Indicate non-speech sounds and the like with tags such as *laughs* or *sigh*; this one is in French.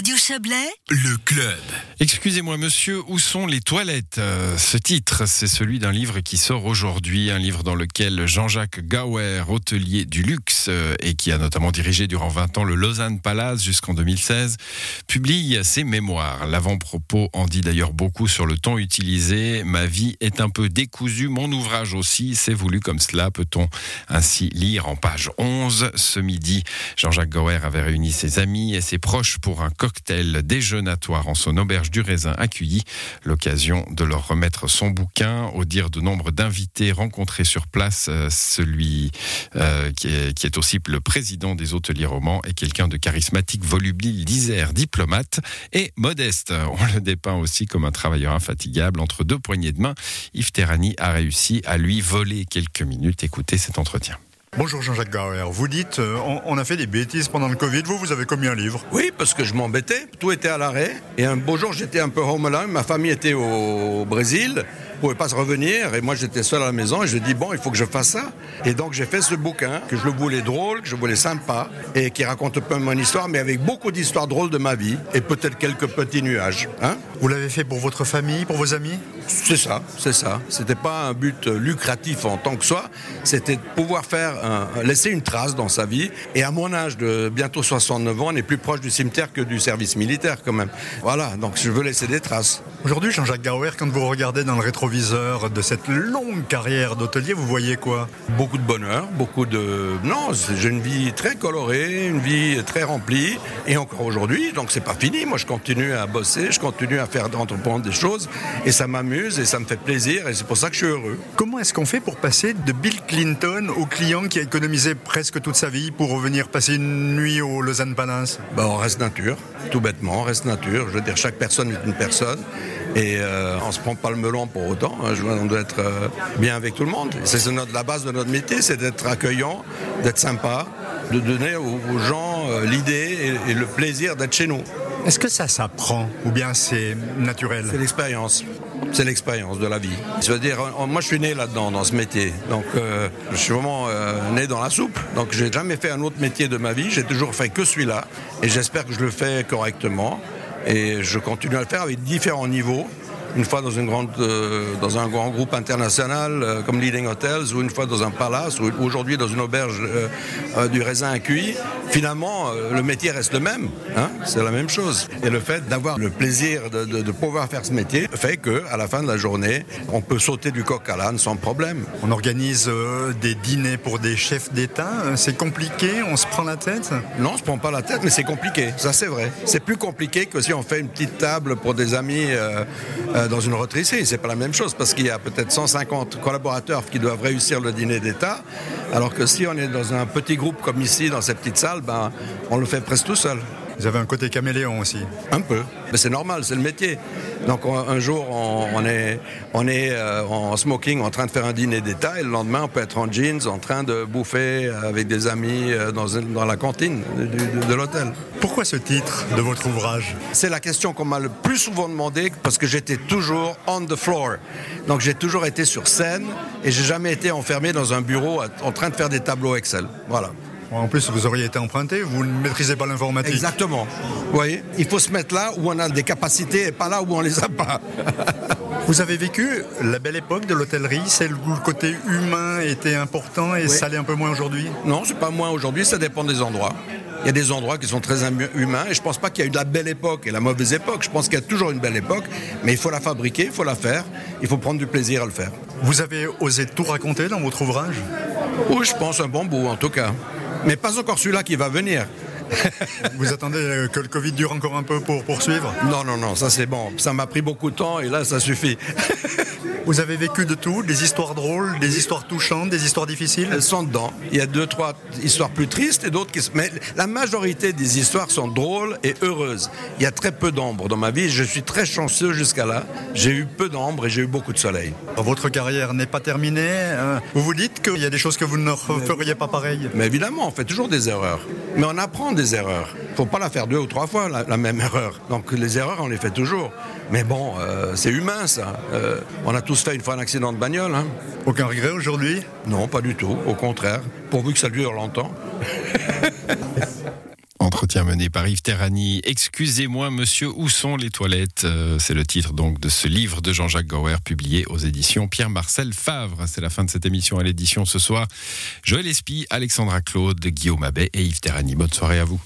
Radio Chablais, Le club. Excusez-moi monsieur, où sont les toilettes? Euh, Ce titre, c'est celui d'un livre qui sort aujourd'hui, un livre dans lequel Jean-Jacques Gauer, hôtelier du luxe euh, et qui a notamment dirigé durant 20 ans le Lausanne Palace jusqu'en 2016, publie ses mémoires. L'avant-propos en dit d'ailleurs beaucoup sur le ton utilisé. Ma vie est un peu décousue, mon ouvrage aussi, c'est voulu comme cela, peut-on ainsi lire en page 11. Ce midi, Jean-Jacques Gauer avait réuni ses amis et ses proches pour un cocktail déjeunatoire en son auberge du raisin accueilli. L'occasion de leur remettre son bouquin. Au dire de nombre d'invités rencontrés sur place, euh, celui euh, qui, est, aussi le président des hôteliers romans est quelqu'un de charismatique, volubile, disert, diplomate et modeste. On le dépeint aussi comme un travailleur infatigable. Entre deux poignées de main, Yves Terrani a réussi à lui voler quelques minutes. Écoutez cet entretien. Bonjour Jean-Jacques Gauer. Vous dites, euh, on, a fait des bêtises pendant le Covid. Vous, vous avez commis un livre. Oui, parce que je m'embêtais, tout était à l'arrêt. Et un beau jour, j'étais un peu home alone, ma famille était au Brésil, pouvait pas se revenir, et moi j'étais seul à la maison, et je dis bon, il faut que je fasse ça. Et donc j'ai fait ce bouquin, que je le voulais drôle, que je voulais sympa, et qui raconte un peu mon histoire, mais avec beaucoup d'histoires drôles de ma vie, et peut-être quelques petits nuages. Hein Vous l'avez fait pour votre famille, pour vos amis c'est ça, c'est ça. C'était pas un but lucratif en tant que soi, c'était de pouvoir faire un- laisser une trace dans sa vie. Et à mon âge de bientôt 69 ans, on est plus proche du cimetière que du service militaire quand même. Voilà, donc je veux laisser des traces. Aujourd'hui, Jean-Jacques Gauer, quand vous regardez dans le rétroviseur de cette longue carrière d'hôtelier, vous voyez quoi? Beaucoup de bonheur, beaucoup de... Non, j'ai une vie très colorée, une vie très remplie. Et encore aujourd'hui, donc c'est pas fini. Moi, je continue à bosser, je continue à faire d'entreprendre des choses. Et ça m'amuse et ça me fait plaisir. Et c'est pour ça que je suis heureux. Comment est-ce qu'on fait pour passer de Bill Clinton au client qui a économisé presque toute sa vie pour revenir passer une nuit au Lausanne Palace? Ben, on reste nature, tout bêtement, on reste nature. Je veux dire, chaque personne est une personne. Et euh, on se prend pas le melon pour autant. hein. Je veux dire, on doit être euh, bien avec tout le monde. C'est c'est notre- la base de notre métier, c'est d'être accueillant, d'être sympa, de donner aux, aux gens euh, l'idée et, et le plaisir d'être chez nous. Est-ce que ça s'apprend ou bien c'est naturel C'est l'expérience. C'est l'expérience de la vie. Je veux dire, euh, moi je suis né là-dedans, dans ce métier. Donc euh, je suis vraiment euh, né dans la soupe. Donc j'ai jamais fait un autre métier de ma vie. J'ai toujours fait que celui-là. Et j'espère que je le fais correctement. Et je continue à le faire avec différents niveaux. Une fois dans, une grande, euh, dans un grand groupe international euh, comme Leading Hotels, ou une fois dans un palace, ou aujourd'hui dans une auberge euh, du raisin cuit. Finalement, le métier reste le même. hein. C'est la même chose. Et le fait d'avoir le plaisir de, de- de pouvoir faire ce métier fait que, à la fin de la journée, on peut sauter du coq à l'âne sans problème. On organise des dîners pour des chefs d'État. C'est compliqué, on se prend la tête? Non, on se prend pas la tête, mais c'est compliqué. Ça, c'est vrai. C'est plus compliqué que si on fait une petite table pour des amis euh, dans une rotisserie. C'est pas la même chose parce qu'il y a peut-être 150 collaborateurs qui doivent réussir le dîner d'État, alors que si on est dans un petit groupe comme ici, dans cette petite salle, ben, on le fait presque tout seul. Vous avez un côté caméléon aussi. Un peu. Mais c'est normal, c'est le métier. Donc on- un jour, on, on est, on est euh, en smoking en train de faire un dîner d'État et le lendemain, on peut être en jeans en train de bouffer avec des amis euh, dans, la cantine de l'hôtel. Pourquoi ce titre de votre ouvrage? C'est la question qu'on m'a le plus souvent demandé parce que j'étais toujours on the floor. Donc j'ai toujours été sur scène et j'ai jamais été enfermé dans un bureau en train de faire des tableaux Excel. Voilà. En plus, vous auriez été emprunté, vous ne maîtrisez pas l'informatique. Exactement. Vous voyez, il faut se mettre là où on a des capacités et pas là où on les a pas. *laughs* Vous avez vécu la belle époque de l'hôtellerie, celle où le côté humain était important et ça l'est un peu moins aujourd'hui? Non, c'est pas moins aujourd'hui, ça dépend des endroits. Il y a des endroits qui sont très hum- humains et je pense pas qu'il y a eu de la belle époque et la mauvaise époque. Je pense qu'il y a toujours une belle époque, mais il faut la fabriquer, il faut la faire, il faut prendre du plaisir à le faire. Vous avez osé tout raconter dans votre ouvrage? Oui, je pense un bon bout en tout cas. Mais pas encore celui-là qui va venir. *laughs* Vous attendez euh, que le Covid dure encore un peu pour poursuivre? Non, non, non, ça c'est bon. Ça m'a pris beaucoup de temps et là ça suffit. *laughs* Vous avez vécu de tout, des histoires drôles, des histoires touchantes, des histoires difficiles? Elles sont dedans. Il y a deux, trois histoires plus tristes et d'autres qui... Mais la majorité des histoires sont drôles et heureuses. Il y a très peu d'ombre dans ma vie. Je suis très chanceux jusqu'à là. J'ai eu peu d'ombre et j'ai eu beaucoup de soleil. Votre carrière n'est pas terminée. euh, Vous vous dites qu'il y a des choses que vous ne referiez pas pareil Mais évidemment, on fait toujours des erreurs. Mais on apprend des erreurs. faut pas la faire deux ou trois fois, la, la même erreur. Donc les erreurs, on les fait toujours. Mais bon, euh, c'est humain ça. Euh, on a tous fait une fois un accident de bagnole. hein. Aucun regret aujourd'hui? Non, pas du tout. Au contraire. Pourvu que ça dure longtemps. *laughs* entretien mené par Yves Terrani. Excusez-moi, monsieur, où sont les toilettes? Euh, C'est le titre donc de ce livre de Jean-Jacques Gauer publié aux éditions Pierre-Marcel Favre. C'est la fin de cette émission à l'édition ce soir. Joël Espy, Alexandra Claude, Guillaume Abbé et Yves Terrani. Bonne soirée à vous.